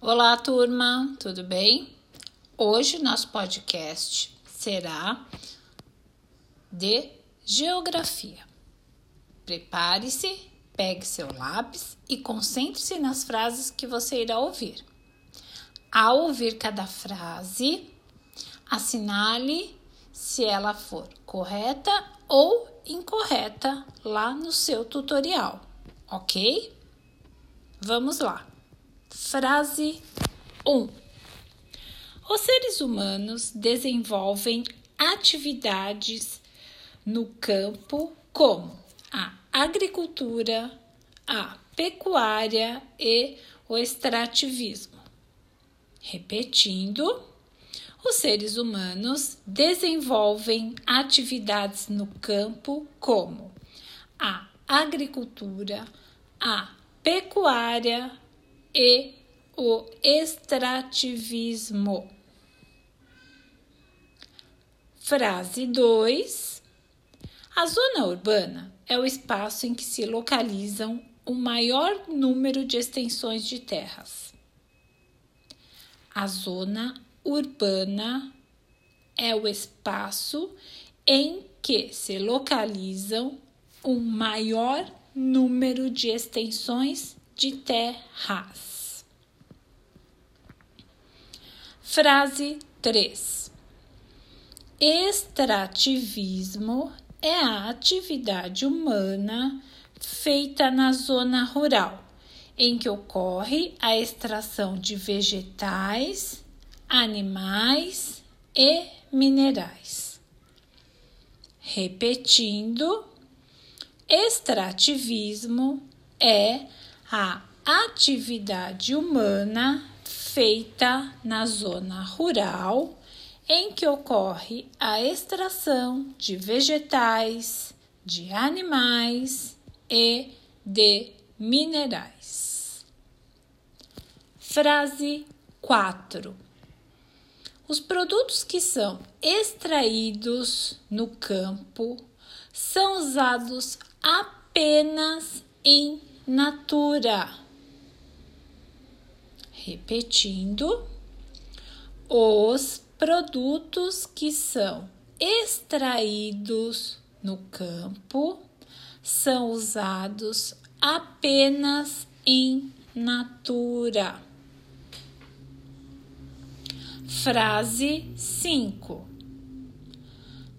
Olá, turma, tudo bem? Hoje nosso podcast será de geografia. Prepare-se, pegue seu lápis e concentre-se nas frases que você irá ouvir. Ao ouvir cada frase, assinale se ela for correta ou incorreta lá no seu tutorial, ok? Vamos lá. Frase 1. Os seres humanos desenvolvem atividades no campo como a agricultura, a pecuária e o extrativismo. Repetindo, os seres humanos desenvolvem atividades no campo como a agricultura, a pecuária e o extrativismo. Frase 2. A zona urbana é o espaço em que se localizam o maior número de extensões de terras. A zona urbana é o espaço em que se localizam o maior número de extensões de terras. Frase 3. Extrativismo é a atividade humana feita na zona rural, em que ocorre a extração de vegetais animais e minerais. Repetindo, extrativismo é a atividade humana feita na zona rural em que ocorre a extração de vegetais, de animais e de minerais. Frase 4 os produtos que são extraídos no campo são usados apenas em natura. Repetindo, os produtos que são extraídos no campo são usados apenas em natura. Frase 5.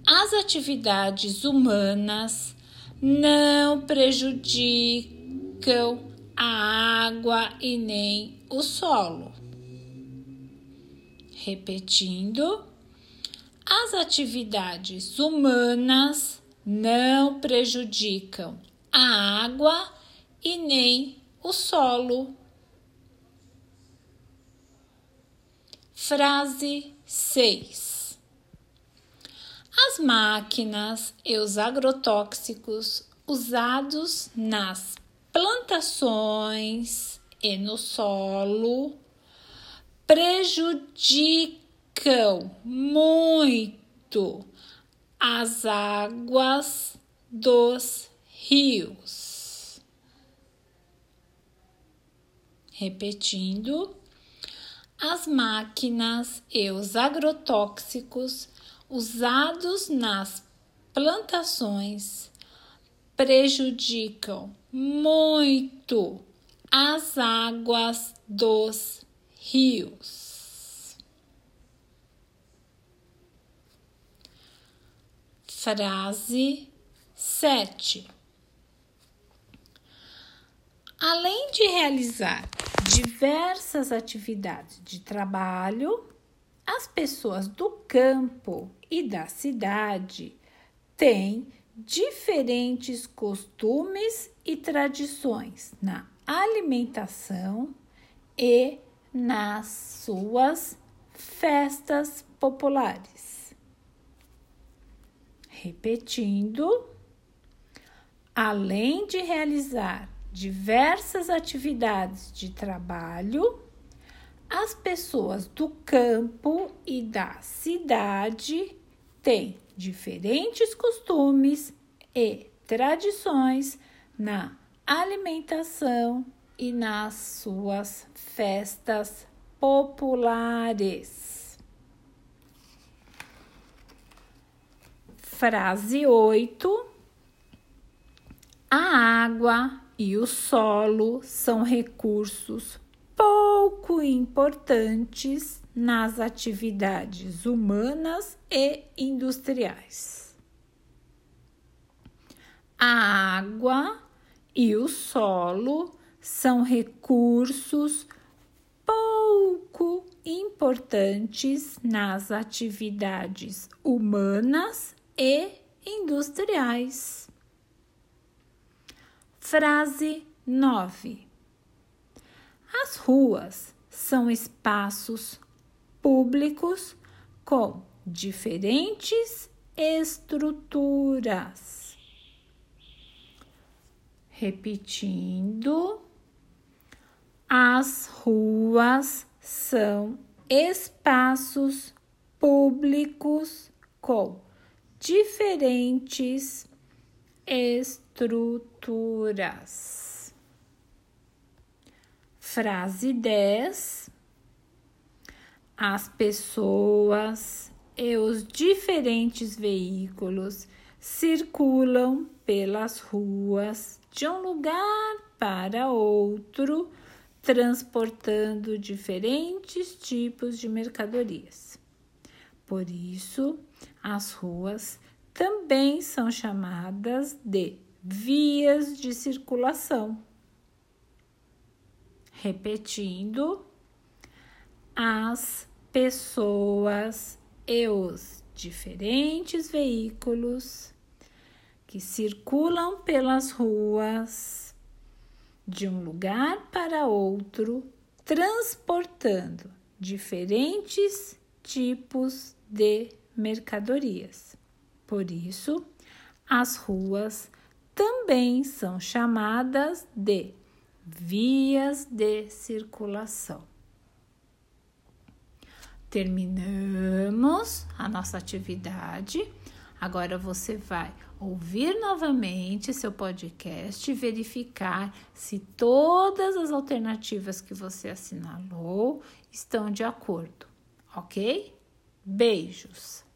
As atividades humanas não prejudicam a água e nem o solo. Repetindo, as atividades humanas não prejudicam a água e nem o solo. Frase 6. As máquinas e os agrotóxicos usados nas plantações e no solo prejudicam muito as águas dos rios. Repetindo, as máquinas e os agrotóxicos usados nas plantações prejudicam muito as águas dos rios. Frase 7. Além de realizar diversas atividades de trabalho, as pessoas do campo e da cidade têm diferentes costumes e tradições na alimentação e nas suas festas populares. Repetindo, além de realizar diversas atividades de trabalho, as pessoas do campo e da cidade têm diferentes costumes e tradições na alimentação e nas suas festas populares. Frase 8. A água e o solo são recursos pouco importantes nas atividades humanas e industriais. A água e o solo são recursos pouco importantes nas atividades humanas e industriais. Frase 9. As ruas são espaços públicos com diferentes estruturas. Repetindo, as ruas são espaços públicos com diferentes estruturas. Frase 10. As pessoas e os diferentes veículos circulam pelas ruas de um lugar para outro, transportando diferentes tipos de mercadorias. Por isso, as ruas também são chamadas de vias de circulação. Repetindo, as pessoas e os diferentes veículos que circulam pelas ruas de um lugar para outro, transportando diferentes tipos de mercadorias. Por isso, as ruas também são chamadas de vias de circulação. Terminamos a nossa atividade. Agora você vai ouvir novamente seu podcast e verificar se todas as alternativas que você assinalou estão de acordo, ok? Beijos!